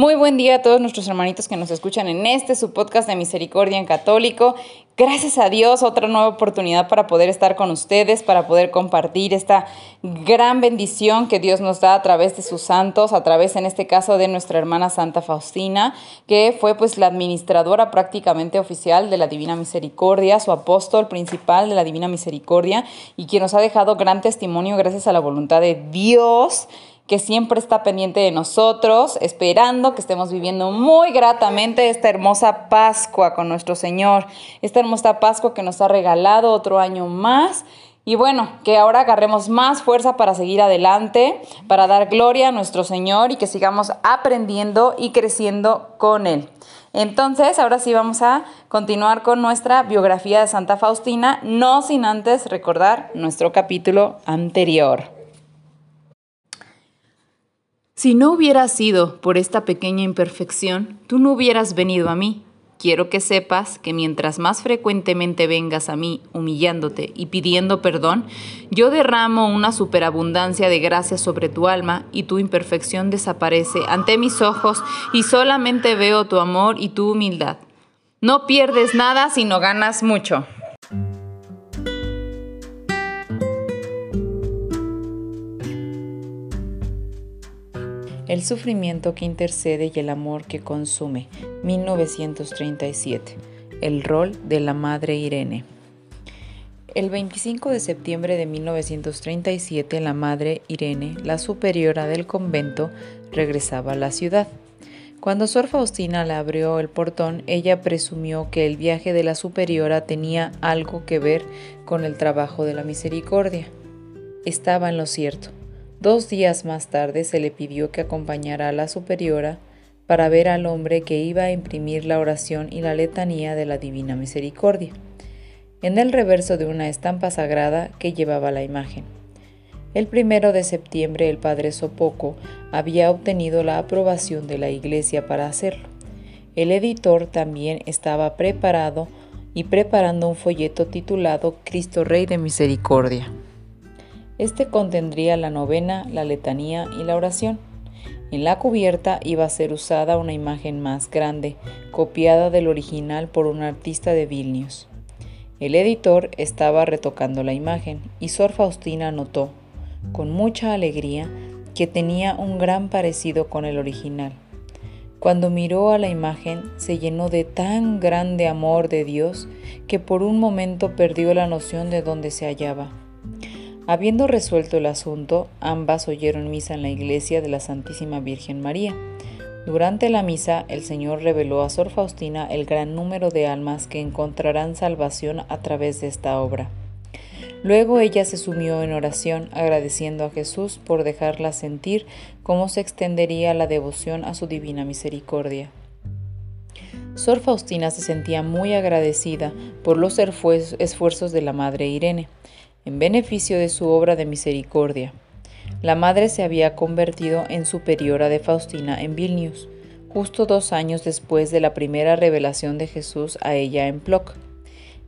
Muy buen día a todos nuestros hermanitos que nos escuchan en este, su podcast de Misericordia en Católico. Gracias a Dios, otra nueva oportunidad para poder estar con ustedes, para poder compartir esta gran bendición que Dios nos da a través de sus santos, a través en este caso de nuestra hermana Santa Faustina, que fue pues la administradora prácticamente oficial de la Divina Misericordia, su apóstol principal de la Divina Misericordia y quien nos ha dejado gran testimonio gracias a la voluntad de Dios que siempre está pendiente de nosotros, esperando que estemos viviendo muy gratamente esta hermosa Pascua con nuestro Señor, esta hermosa Pascua que nos ha regalado otro año más. Y bueno, que ahora agarremos más fuerza para seguir adelante, para dar gloria a nuestro Señor y que sigamos aprendiendo y creciendo con Él. Entonces, ahora sí vamos a continuar con nuestra biografía de Santa Faustina, no sin antes recordar nuestro capítulo anterior. Si no hubiera sido por esta pequeña imperfección, tú no hubieras venido a mí. Quiero que sepas que mientras más frecuentemente vengas a mí humillándote y pidiendo perdón, yo derramo una superabundancia de gracia sobre tu alma y tu imperfección desaparece ante mis ojos y solamente veo tu amor y tu humildad. No pierdes nada sino ganas mucho. El sufrimiento que intercede y el amor que consume. 1937. El rol de la Madre Irene. El 25 de septiembre de 1937, la Madre Irene, la superiora del convento, regresaba a la ciudad. Cuando Sor Faustina le abrió el portón, ella presumió que el viaje de la superiora tenía algo que ver con el trabajo de la misericordia. Estaba en lo cierto. Dos días más tarde se le pidió que acompañara a la superiora para ver al hombre que iba a imprimir la oración y la letanía de la Divina Misericordia, en el reverso de una estampa sagrada que llevaba la imagen. El primero de septiembre el padre Sopoco había obtenido la aprobación de la iglesia para hacerlo. El editor también estaba preparado y preparando un folleto titulado Cristo Rey de Misericordia. Este contendría la novena, la letanía y la oración. En la cubierta iba a ser usada una imagen más grande, copiada del original por un artista de Vilnius. El editor estaba retocando la imagen y Sor Faustina notó, con mucha alegría, que tenía un gran parecido con el original. Cuando miró a la imagen se llenó de tan grande amor de Dios que por un momento perdió la noción de dónde se hallaba. Habiendo resuelto el asunto, ambas oyeron misa en la iglesia de la Santísima Virgen María. Durante la misa, el Señor reveló a Sor Faustina el gran número de almas que encontrarán salvación a través de esta obra. Luego ella se sumió en oración, agradeciendo a Jesús por dejarla sentir cómo se extendería la devoción a su divina misericordia. Sor Faustina se sentía muy agradecida por los esfuerzos de la Madre Irene en beneficio de su obra de misericordia. La madre se había convertido en superiora de Faustina en Vilnius, justo dos años después de la primera revelación de Jesús a ella en Plock.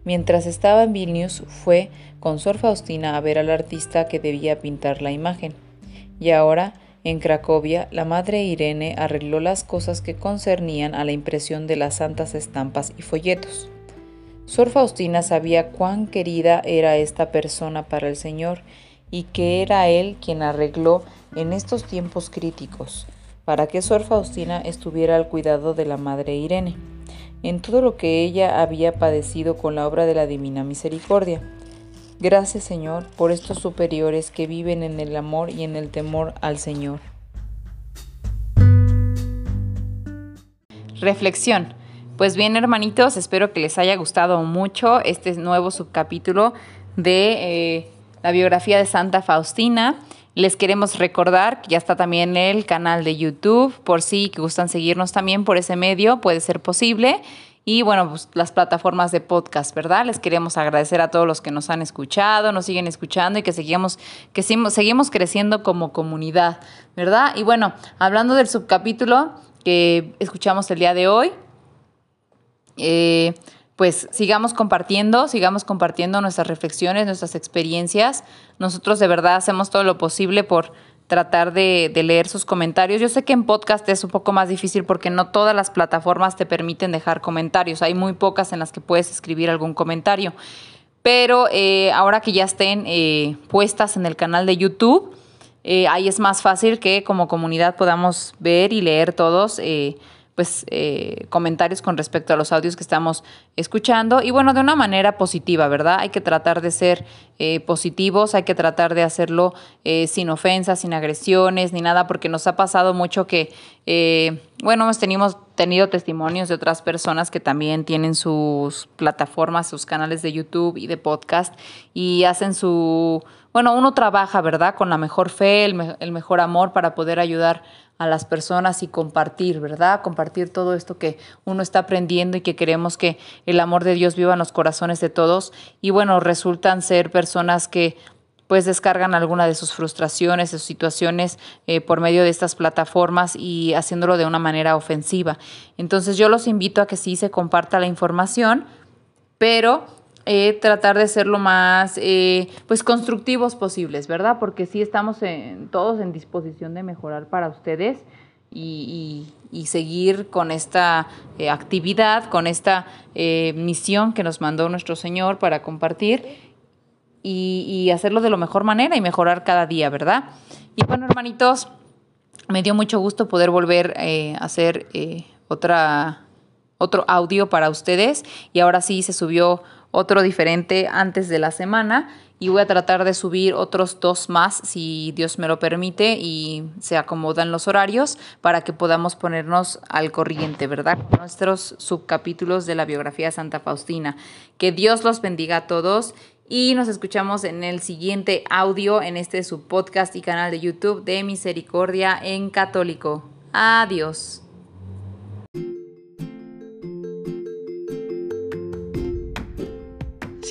Mientras estaba en Vilnius, fue con Sor Faustina a ver al artista que debía pintar la imagen. Y ahora, en Cracovia, la madre Irene arregló las cosas que concernían a la impresión de las santas estampas y folletos. Sor Faustina sabía cuán querida era esta persona para el Señor y que era Él quien arregló en estos tiempos críticos para que Sor Faustina estuviera al cuidado de la Madre Irene, en todo lo que ella había padecido con la obra de la Divina Misericordia. Gracias Señor por estos superiores que viven en el amor y en el temor al Señor. Reflexión. Pues bien, hermanitos, espero que les haya gustado mucho este nuevo subcapítulo de eh, la biografía de Santa Faustina. Les queremos recordar que ya está también el canal de YouTube, por si que gustan seguirnos también por ese medio, puede ser posible. Y bueno, pues las plataformas de podcast, ¿verdad? Les queremos agradecer a todos los que nos han escuchado, nos siguen escuchando y que seguimos, que seguimos creciendo como comunidad, ¿verdad? Y bueno, hablando del subcapítulo que escuchamos el día de hoy, eh, pues sigamos compartiendo, sigamos compartiendo nuestras reflexiones, nuestras experiencias. Nosotros de verdad hacemos todo lo posible por tratar de, leer sus comentarios. Yo sé que en podcast es un poco más difícil porque no todas las plataformas te permiten dejar comentarios. Hay muy pocas en las que puedes escribir algún comentario. Pero eh, ahora que ya estén eh, puestas en el canal de YouTube, ahí es más fácil que como comunidad podamos ver y leer todos pues eh, comentarios con respecto a los audios que estamos escuchando y bueno, de una manera positiva, ¿verdad? Hay que tratar de ser eh, positivos, hay que tratar de hacerlo eh, sin ofensas, sin agresiones, ni nada, porque nos ha pasado mucho que, bueno, hemos tenido, tenido testimonios de otras personas que también tienen sus plataformas, sus canales de YouTube y de podcast y hacen su, bueno, uno trabaja, ¿verdad? Con la mejor fe, el, el mejor amor para poder ayudar a las personas y compartir, ¿verdad? Compartir todo esto que uno está aprendiendo y que queremos que el amor de Dios viva en los corazones de todos. Y bueno, resultan ser personas que pues descargan alguna de sus frustraciones, sus situaciones eh, por medio de estas plataformas y haciéndolo de una manera ofensiva. Entonces yo los invito a que sí se comparta la información, pero eh, tratar de ser lo más eh, pues constructivos posibles, ¿verdad? Porque sí estamos todos en disposición de mejorar para ustedes y, seguir con esta eh, actividad, con esta misión que nos mandó nuestro Señor para compartir y, hacerlo de la mejor manera y mejorar cada día, ¿verdad? Y bueno, hermanitos, me dio mucho gusto poder volver a hacer otro audio para ustedes y ahora sí se subió otro diferente antes de la semana y voy a tratar de subir otros dos más si Dios me lo permite y se acomodan los horarios para que podamos ponernos al corriente, ¿verdad? nuestros subcapítulos de la biografía de Santa Faustina. Que Dios los bendiga a todos y nos escuchamos en el siguiente audio en este subpodcast y canal de YouTube de Misericordia en Católico. Adiós.